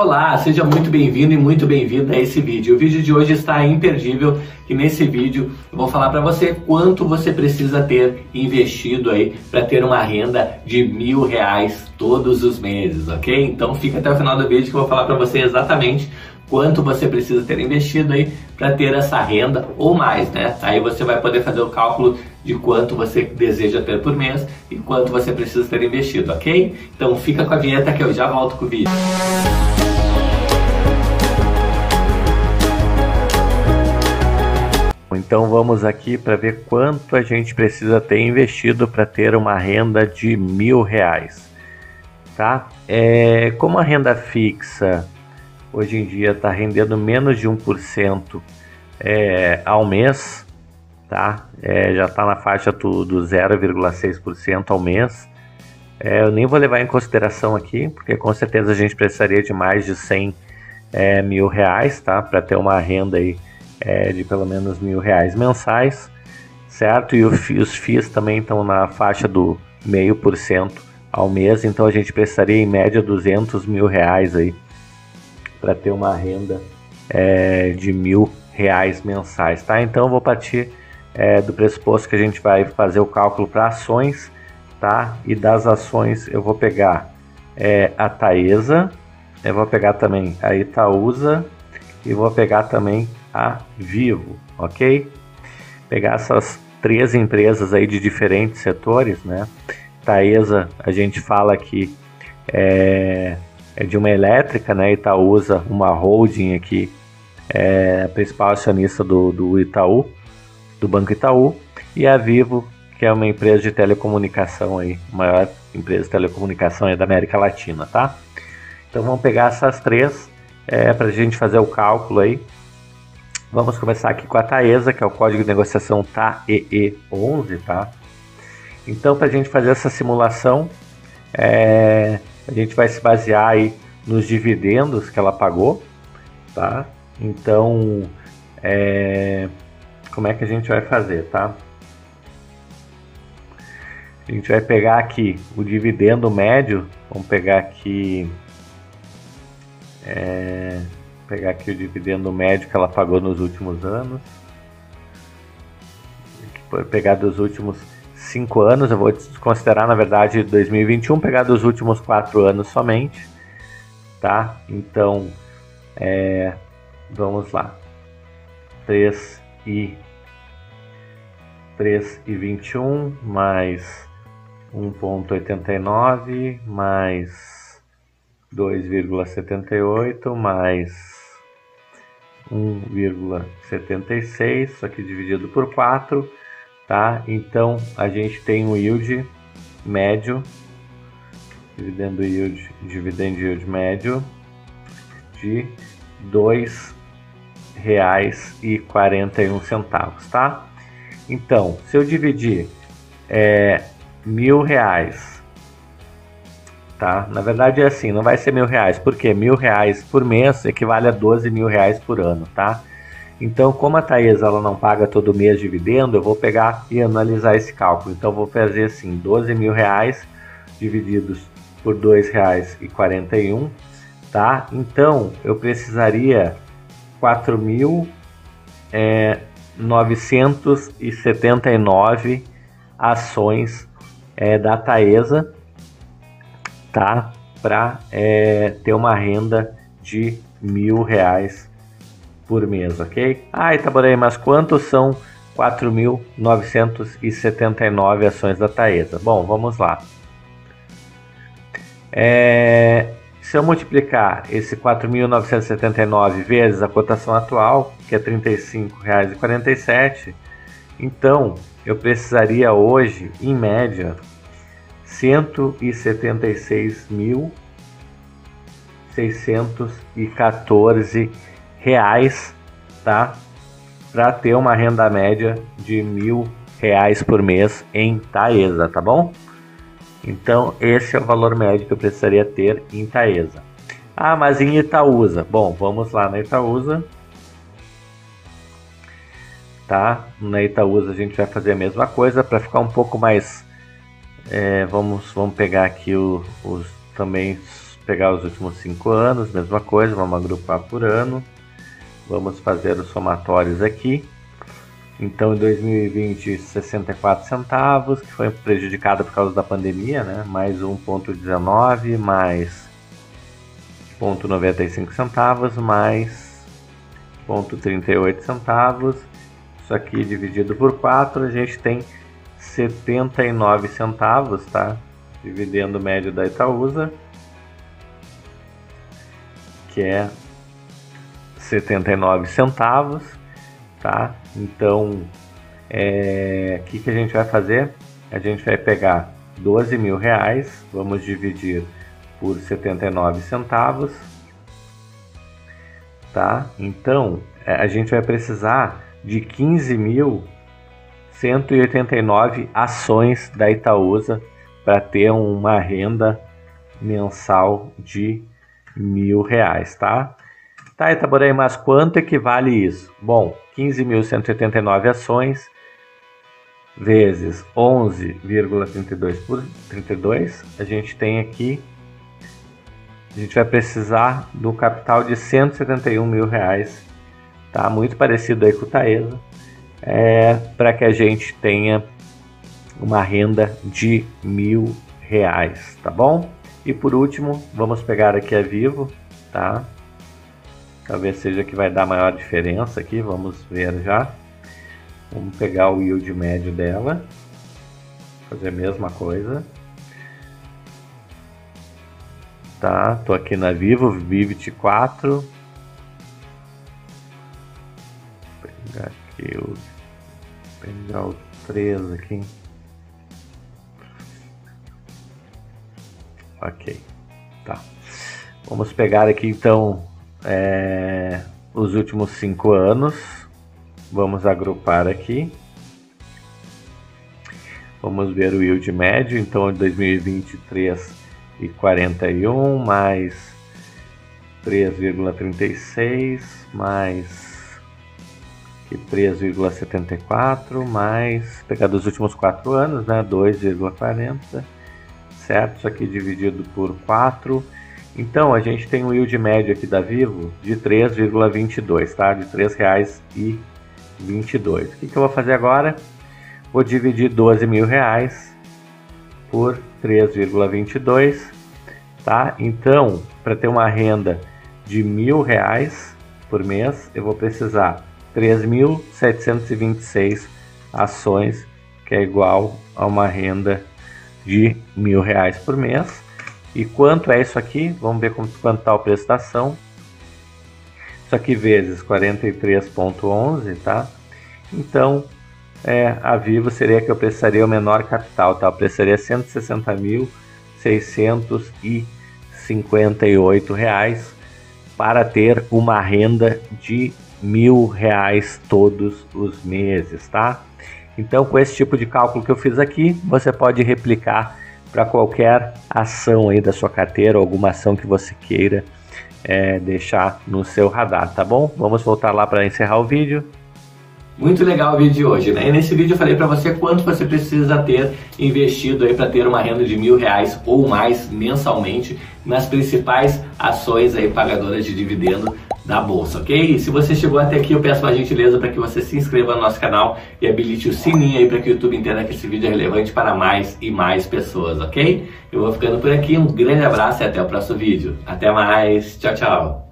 Olá, seja muito bem-vindo e muito bem-vinda a esse vídeo. O vídeo de hoje está imperdível e nesse vídeo eu vou falar para você quanto você precisa ter investido aí para ter uma renda de mil reais todos os meses, ok? Então fica até o final do vídeo que eu vou falar para você exatamente quanto você precisa ter investido aí para ter essa renda ou mais, né? Aí você vai poder fazer o cálculo de quanto você deseja ter por mês e quanto você precisa ter investido, ok? Então fica com a vinheta que eu já volto com o vídeo. Então vamos aqui para ver quanto a gente precisa ter investido para ter uma renda de mil reais, tá? É, como a renda fixa hoje em dia está rendendo menos de 1% é, ao mês, tá? É, já está na faixa do, do 0,6% ao mês. É, eu nem vou levar em consideração aqui, porque com certeza a gente precisaria de mais de 100 é, mil reais, tá? Para ter uma renda aí é, de pelo menos mil reais mensais, certo? E os FIIs também estão na faixa do meio por cento ao mês, então a gente precisaria em média 200 mil reais aí para ter uma renda é, de mil reais mensais, tá? Então vou partir é, do pressuposto que a gente vai fazer o cálculo para ações, tá? E das ações eu vou pegar é, a Taesa, eu vou pegar também a Itaúsa e vou pegar também a Vivo, ok? Pegar essas três empresas aí de diferentes setores, né? Taesa, a gente fala que é, é de uma elétrica, né? Itaúsa, uma holding aqui, é a principal acionista do, do Itaú, do Banco Itaú, e a Vivo, que é uma empresa de telecomunicação aí, maior empresa de telecomunicação aí da América Latina, tá? Então vamos pegar essas três é, para a gente fazer o cálculo aí Vamos começar aqui com a Taesa, que é o código de negociação TAEE11, tá? Então, para a gente fazer essa simulação, é, a gente vai se basear aí nos dividendos que ela pagou, tá? Então, é, como é que a gente vai fazer, tá? A gente vai pegar aqui o dividendo médio, vamos pegar aqui... É, pegar aqui o dividendo médio que ela pagou nos últimos anos. Pegar dos últimos 5 anos, eu vou considerar na verdade 2021, pegar dos últimos 4 anos somente, tá? Então, é, vamos lá. 3 e 3 e 21 mais 1.89 mais 2,78 mais 1,76, isso aqui dividido por 4, tá? Então a gente tem um yield médio, dividendo yield, dividend yield médio de R$ 2,41, tá? Então, se eu dividir é, mil reais tá? Na verdade é assim, não vai ser mil reais, porque mil reais por mês equivale a 12 mil reais por ano, tá? Então, como a Taesa ela não paga todo mês dividendo, eu vou pegar e analisar esse cálculo. Então, vou fazer assim, 12 mil reais divididos por R$ 2,41, tá? Então, eu precisaria 4.979 é, ações é, da Taesa, tá? Para é, ter uma renda de mil reais por mês, ok? Ah, Itaboraí, mas quantos são 4.979 ações da Taesa? Bom, vamos lá. É, se eu multiplicar esse 4.979 vezes a cotação atual, que é R$ 35,47, então eu precisaria hoje, em média, 176.614 reais, tá? Para ter uma renda média de mil reais por mês em Taesa, tá bom? Então esse é o valor médio que eu precisaria ter em Taesa. Ah, mas em Itaúsa? Bom, vamos lá na Itaúsa. Tá? Na Itaúsa a gente vai fazer a mesma coisa para ficar um pouco mais é, vamos, vamos pegar aqui o, os também pegar os últimos cinco anos, mesma coisa, vamos agrupar por ano. Vamos fazer os somatórios aqui. Então, em 2020, 64 centavos, que foi prejudicada por causa da pandemia, né? Mais 1,19, mais 0,95 centavos, mais 0,38 centavos. Isso aqui dividido por 4, a gente tem 79 centavos, tá? Dividendo médio da Itaúsa, que é 79 centavos, tá? Então, é, o que, que a gente vai fazer? A gente vai pegar 12 mil reais, vamos dividir por 79 centavos, tá? Então, é, a gente vai precisar de 15.189 ações da Itaúsa para ter uma renda mensal de mil reais, tá? Tá, Itaborei, mas quanto equivale isso? Bom, 15.189 ações vezes 11,32 por 32, a gente tem aqui, a gente vai precisar do capital de 171 mil reais, tá? Muito parecido aí com o Taesa, é, para que a gente tenha uma renda de mil reais, tá bom? E por último, vamos pegar aqui a Vivo, tá? Talvez seja que vai dar maior diferença aqui, vamos ver já. Vamos pegar o yield médio dela, fazer a mesma coisa. Tá, tô aqui na Vivo, Vivit 4. Vou pegar o pegar o 3 aqui. Ok, tá. Vamos pegar aqui então é, os últimos cinco anos. Vamos agrupar aqui. Vamos ver o yield médio, então 2023 e 41 mais 3,36 mais 3,74 mais pegar dos últimos quatro anos, né, 2,40, certo? Isso aqui dividido por 4 então, a gente tem um yield médio aqui da Vivo de 3,22, tá? De R$ 3,22. O que, que eu vou fazer agora? Vou dividir 12 mil reais por 3,22, tá? Então, para ter uma renda de mil reais por mês, eu vou precisar 3.726 ações, que é igual a uma renda de mil reais por mês. E quanto é isso aqui? Vamos ver quanto está o preço da. Isso aqui vezes 43,11, tá? Então, é, a Vivo seria que eu precisaria o menor capital, tá? Eu precisaria 160.658 reais para ter uma renda de mil reais todos os meses, tá? Então, com esse tipo de cálculo que eu fiz aqui, você pode replicar para qualquer ação aí da sua carteira, alguma ação que você queira é, deixar no seu radar, tá bom? Vamos voltar lá para encerrar o vídeo. Muito legal o vídeo de hoje, né? E nesse vídeo eu falei para você quanto você precisa ter investido aí para ter uma renda de mil reais ou mais mensalmente nas principais ações aí pagadoras de dividendo da bolsa, ok? E se você chegou até aqui, eu peço uma gentileza para que você se inscreva no nosso canal e habilite o sininho aí para que o YouTube entenda que esse vídeo é relevante para mais e mais pessoas, ok? Eu vou ficando por aqui, um grande abraço e até o próximo vídeo. Até mais, tchau, tchau!